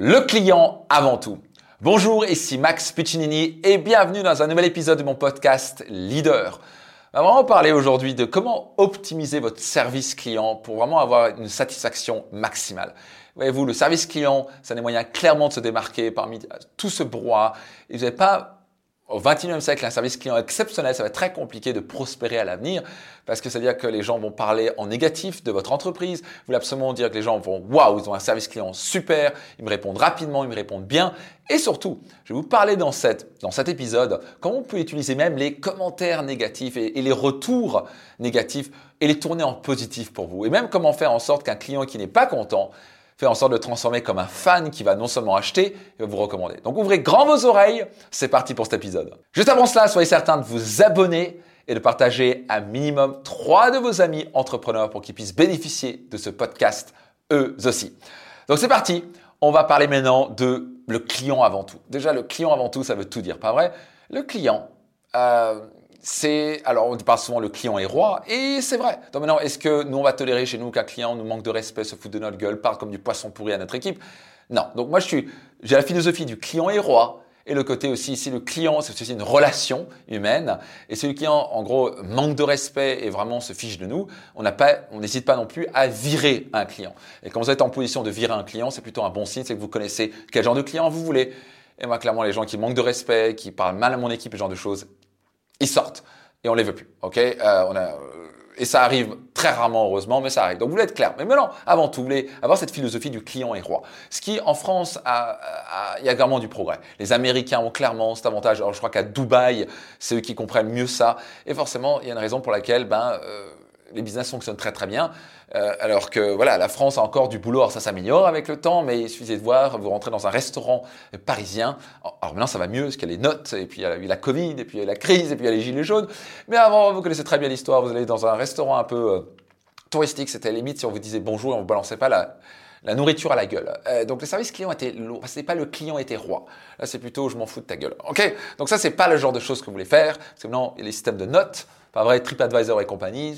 Le client avant tout. Bonjour, ici Max Piccinini et bienvenue dans un nouvel épisode de mon podcast Leader. On va vraiment parler aujourd'hui de comment optimiser votre service client pour vraiment avoir une satisfaction maximale. Voyez-vous, le service client, c'est un des moyens clairement de se démarquer parmi tout ce brouhaha. Et vous n'avez pas au XXIe siècle, un service client exceptionnel, ça va être très compliqué de prospérer à l'avenir parce que ça veut dire que les gens vont parler en négatif de votre entreprise. Vous voulez absolument dire que les gens vont waouh, ils ont un service client super, ils me répondent rapidement, ils me répondent bien. Et surtout, je vais vous parler dans, dans cet épisode comment on peut utiliser même les commentaires négatifs et, et les retours négatifs et les tourner en positif pour vous. Et même comment faire en sorte qu'un client qui n'est pas content faire en sorte de transformer comme un fan qui va non seulement acheter, mais vous recommander. Donc ouvrez grand vos oreilles, c'est parti pour cet épisode. Juste avant cela, soyez certain de vous abonner et de partager un minimum trois de vos amis entrepreneurs pour qu'ils puissent bénéficier de ce podcast eux aussi. Donc c'est parti, on va parler maintenant de le client avant tout. Déjà, le client avant tout, ça veut tout dire, pas vrai? Le client, euh, c'est alors on parle souvent le client est roi et c'est vrai. Donc maintenant, est-ce que nous on va tolérer chez nous qu'un client nous manque de respect, se fout de notre gueule, parle comme du poisson pourri à notre équipe? Non. Donc moi je suis j'ai la philosophie du client est roi et le côté aussi ici le client c'est aussi une relation humaine et si le client en gros manque de respect et vraiment se fiche de nous, on n'a pas on n'hésite pas non plus à virer un client. Et quand vous êtes en position de virer un client, c'est plutôt un bon signe, c'est que vous connaissez quel genre de client vous voulez. Et moi, clairement, les gens qui manquent de respect, qui parlent mal à mon équipe, ce genre de choses, ils sortent et on les veut plus. Ok? Euh, on a, euh, et ça arrive très rarement, heureusement, mais ça arrive. Donc vous voulez être clair. Mais maintenant, avant tout, vous voulez avoir cette philosophie du client est roi. Ce qui, en France, il y a clairement du progrès. Les Américains ont clairement cet avantage. Alors je crois qu'à Dubaï, c'est eux qui comprennent mieux ça. Et forcément, il y a une raison pour laquelle, ben, euh, les business fonctionnent très très bien. Euh, alors que voilà, la France a encore du boulot. Alors ça s'améliore avec le temps, mais il suffisait de voir, vous rentrez dans un restaurant parisien. Alors maintenant ça va mieux, parce qu'il y a les notes, et puis il y a la Covid, et puis il y a la crise, et puis il y a les gilets jaunes. Mais avant, vous connaissez très bien l'histoire. Vous allez dans un restaurant un peu euh, touristique, c'était limite si on vous disait bonjour et on ne balançait pas la, la nourriture à la gueule. Euh, donc le service client était lourd. n'est pas le client était roi. Là, c'est plutôt je m'en fous de ta gueule. Ok? Donc ça, c'est pas le genre de choses que vous voulez faire. Que maintenant, les systèmes de notes. Pas vrai, TripAdvisor et compagnie,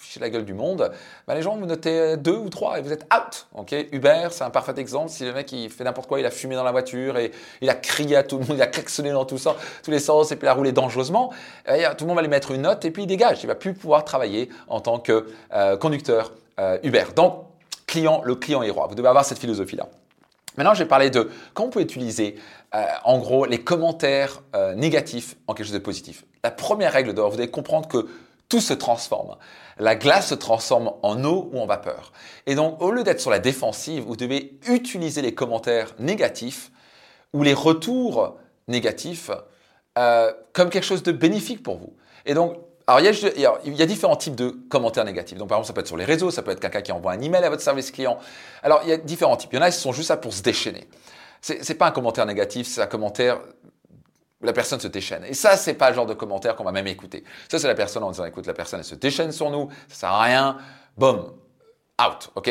fichez la gueule du monde. Ben, les gens vous notez deux ou trois et vous êtes out. Ok? Uber, c'est un parfait exemple. Si le mec il fait n'importe quoi, il a fumé dans la voiture et il a crié à tout le monde, il a klaxonné dans tout ça, tous les sens et puis il a roulé dangereusement, eh tout le monde va lui mettre une note et puis il dégage. Il va plus pouvoir travailler en tant que euh, conducteur euh, Uber. Donc, client, le client est roi. Vous devez avoir cette philosophie-là. Maintenant, je vais parler de comment on peut utiliser, euh, en gros, les commentaires négatifs en quelque chose de positif. La première règle d'or, vous devez comprendre que tout se transforme. La glace se transforme en eau ou en vapeur. Et donc, au lieu d'être sur la défensive, vous devez utiliser les commentaires négatifs ou les retours négatifs euh, comme quelque chose de bénéfique pour vous. Et donc, alors, il y, a, différents types de commentaires négatifs. Donc, par exemple, ça peut être sur les réseaux, ça peut être quelqu'un qui envoie un email à votre service client. Alors, il y a différents types. Il y en a qui sont juste là pour se déchaîner. C'est, n'est pas un commentaire négatif, c'est un commentaire la personne se déchaîne. Et ça, c'est pas le genre de commentaire qu'on va même écouter. Ça, c'est la personne en disant, écoute, la personne, elle se déchaîne sur nous, ça sert à rien, boum, out, ok?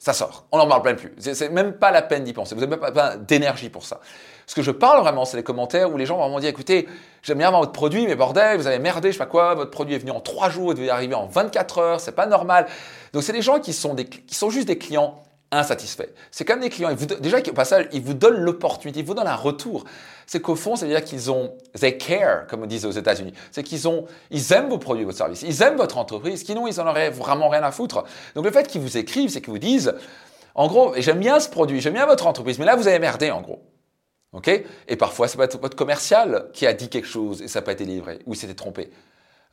Ça sort. On n'en parle même plus. C'est même pas la peine d'y penser. Vous n'avez même pas, d'énergie pour ça. Ce que je parle vraiment, c'est les commentaires où les gens vont vraiment dire, écoutez, j'aime bien avoir votre produit, mais bordel, vous avez merdé, je sais pas quoi, votre produit est venu en trois jours, il devait arriver en 24 heures, c'est pas normal. Donc c'est des gens qui sont, des, qui sont juste des clients insatisfaits. C'est comme des clients, vous, déjà au passage, ils vous donnent l'opportunité, ils vous donnent un retour. C'est qu'au fond, ça veut dire qu'ils ont, they care, comme on dit aux États-Unis. C'est qu'ils ont, ils aiment vos produits, votre service, ils aiment votre entreprise, sinon ils en auraient vraiment rien à foutre. Donc le fait qu'ils vous écrivent, c'est qu'ils vous disent, en gros, j'aime bien ce produit, j'aime bien votre entreprise, mais là vous avez merdé en gros. OK? Et parfois, ça peut être votre commercial qui a dit quelque chose et ça n'a pas été livré, ou il s'était trompé.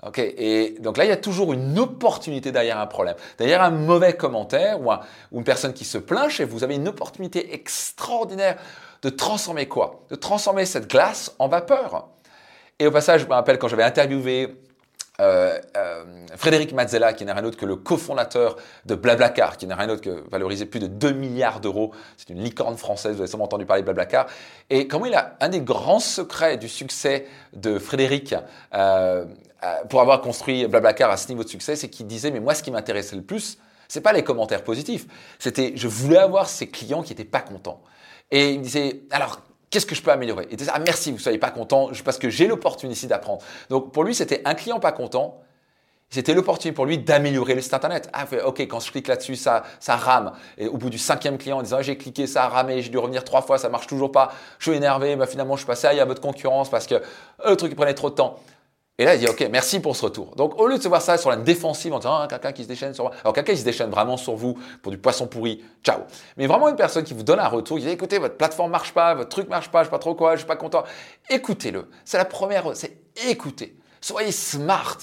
Ok, et donc là, il y a toujours une opportunité derrière un problème. Derrière un mauvais commentaire ou, une personne qui se plaint chez vous, vous avez une opportunité extraordinaire de transformer quoi? De transformer cette glace en vapeur. Et au passage, je me rappelle quand j'avais interviewé euh, euh, Frédéric Mazzella, qui n'est rien d'autre que le cofondateur de Blablacar, qui n'est rien d'autre que valorisé plus de 2 milliards d'euros. C'est une licorne française, vous avez sûrement entendu parler de Blablacar. Et comment il a un des grands secrets du succès de Frédéric euh, pour avoir construit Blablacar à ce niveau de succès, c'est qu'il disait, mais moi ce qui m'intéressait le plus, c'est pas les commentaires positifs, c'était je voulais avoir ces clients qui n'étaient pas contents. Et il me disait, alors Qu'est-ce que je peux améliorer Et ah merci, vous ne soyez pas content parce que j'ai l'opportunité d'apprendre. Donc pour lui, c'était un client pas content. C'était l'opportunité pour lui d'améliorer le site internet. Ah, ok, quand je clique là-dessus, ça, ça rame. Et au bout du cinquième client, en disant, j'ai cliqué, ça a ramé, j'ai dû revenir trois fois, ça marche toujours pas. Je suis énervé, bah, finalement, je suis passé à votre concurrence parce que euh, le truc prenait trop de temps. Et là, il dit, OK, merci pour ce retour. Donc, au lieu de se voir ça sur la défensive en disant, ah, quelqu'un qui se déchaîne sur moi. Alors, quelqu'un qui se déchaîne vraiment sur vous pour du poisson pourri, ciao. Mais vraiment une personne qui vous donne un retour, qui dit, écoutez, votre plateforme marche pas, votre truc marche pas, je sais pas trop quoi, je suis pas content. Écoutez-le. C'est la première, c'est écouter. Soyez smart.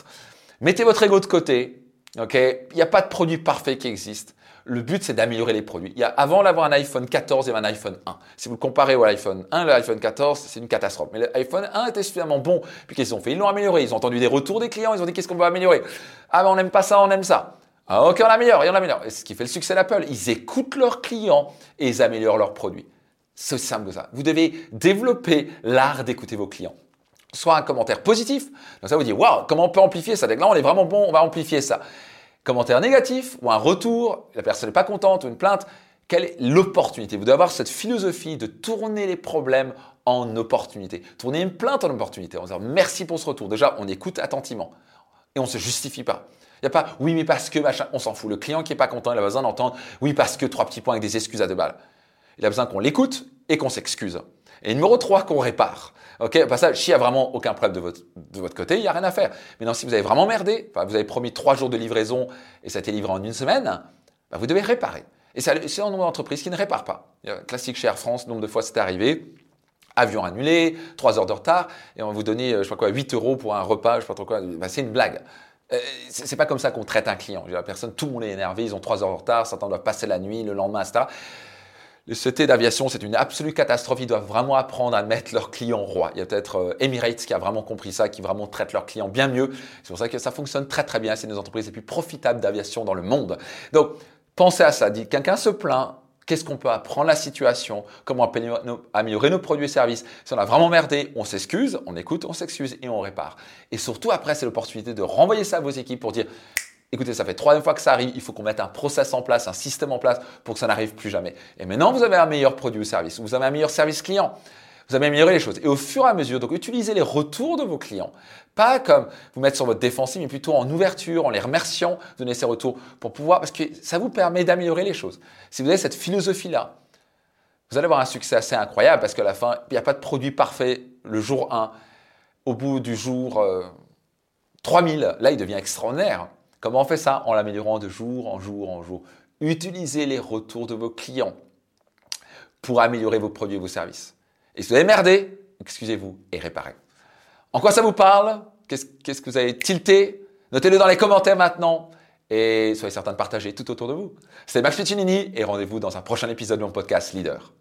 Mettez votre ego de côté. OK? Il n'y a pas de produit parfait qui existe. Le but, c'est d'améliorer les produits. Il y a, avant d'avoir un iPhone 14, il y avait un iPhone 1. Si vous le comparez au iPhone 1, l'iPhone 14, c'est une catastrophe. Mais l'iPhone 1 était suffisamment bon. Puis qu'est-ce qu'ils ont fait? Ils l'ont amélioré. Ils ont entendu des retours des clients. Ils ont dit qu'est-ce qu'on va améliorer? Ah, ben on n'aime pas ça, on aime ça. Ah, ok, on améliore, et on améliore. Et ce qui fait le succès d'Apple, ils écoutent leurs clients et ils améliorent leurs produits. C'est simple que ça. Vous devez développer l'art d'écouter vos clients soit un commentaire positif. Donc ça vous dit, waouh, comment on peut amplifier ça? Dès là, on est vraiment bon, on va amplifier ça commentaire négatif ou un retour, la personne n'est pas contente ou une plainte, quelle est l'opportunité? Vous devez avoir cette philosophie de tourner les problèmes en opportunité. Tourner une plainte en opportunité en disant merci pour ce retour. Déjà, on écoute attentivement et on ne se justifie pas. Il n'y a pas oui, mais parce que machin, on s'en fout. Le client qui n'est pas content, il a besoin d'entendre oui, parce que trois petits points avec des excuses à deux balles. Il a besoin qu'on l'écoute et qu'on s'excuse. Et numéro 3, qu'on répare. Ok, passage, s'il n'y a vraiment aucun problème de votre, de votre côté, il n'y a rien à faire. Mais non, si vous avez vraiment merdé, vous avez promis trois jours de livraison et ça a été livré en une semaine, bah, vous devez réparer. Et c'est un nombre d'entreprises qui ne réparent pas. Classique chez Air France, nombre de fois c'est arrivé. Avion annulé, trois heures de retard, et on va vous donner, euh, je sais pas quoi, 8 euros pour un repas, je sais pas trop quoi. Bah, c'est une blague. Euh, c'est pas comme ça qu'on traite un client. La personne, tout le monde est énervé, ils ont trois heures de retard, certains doivent passer la nuit, le lendemain, etc. Le CT d'aviation, c'est une absolue catastrophe. Ils doivent vraiment apprendre à mettre leurs clients roi. Il y a peut-être euh, Emirates qui a vraiment compris ça, qui vraiment traite leurs clients bien mieux. C'est pour ça que ça fonctionne très très bien. C'est une des entreprises les plus profitables d'aviation dans le monde. Donc, pensez à ça. Dit quelqu'un se plaint. Qu'est-ce qu'on peut apprendre? La situation Comment améliorer nos produits et services? Si on a vraiment merdé, on s'excuse, on écoute, on s'excuse et on répare. Et surtout après, c'est l'opportunité de renvoyer ça à vos équipes pour dire écoutez, ça fait troisième fois que ça arrive, il faut qu'on mette un process en place, un système en place pour que ça n'arrive plus jamais. Et maintenant, vous avez un meilleur produit ou service, vous avez un meilleur service client. Vous avez amélioré les choses. Et au fur et à mesure, donc utilisez les retours de vos clients. Pas comme vous mettre sur votre défensive, mais plutôt en ouverture, en les remerciant, donner ces retours pour pouvoir, parce que ça vous permet d'améliorer les choses. Si vous avez cette philosophie-là, vous allez avoir un succès assez incroyable parce qu'à la fin, il n'y a pas de produit parfait le jour 1. Au bout du jour 3000, euh, là, il devient extraordinaire. Comment on fait ça En l'améliorant de jour en jour en jour. Utilisez les retours de vos clients pour améliorer vos produits et vos services. Et si vous avez merdé, excusez-vous et réparez. En quoi ça vous parle Qu'est-ce que vous avez tilté Notez-le dans les commentaires maintenant et soyez certain de partager tout autour de vous. C'était Max Piccinini et rendez-vous dans un prochain épisode de mon podcast Leader.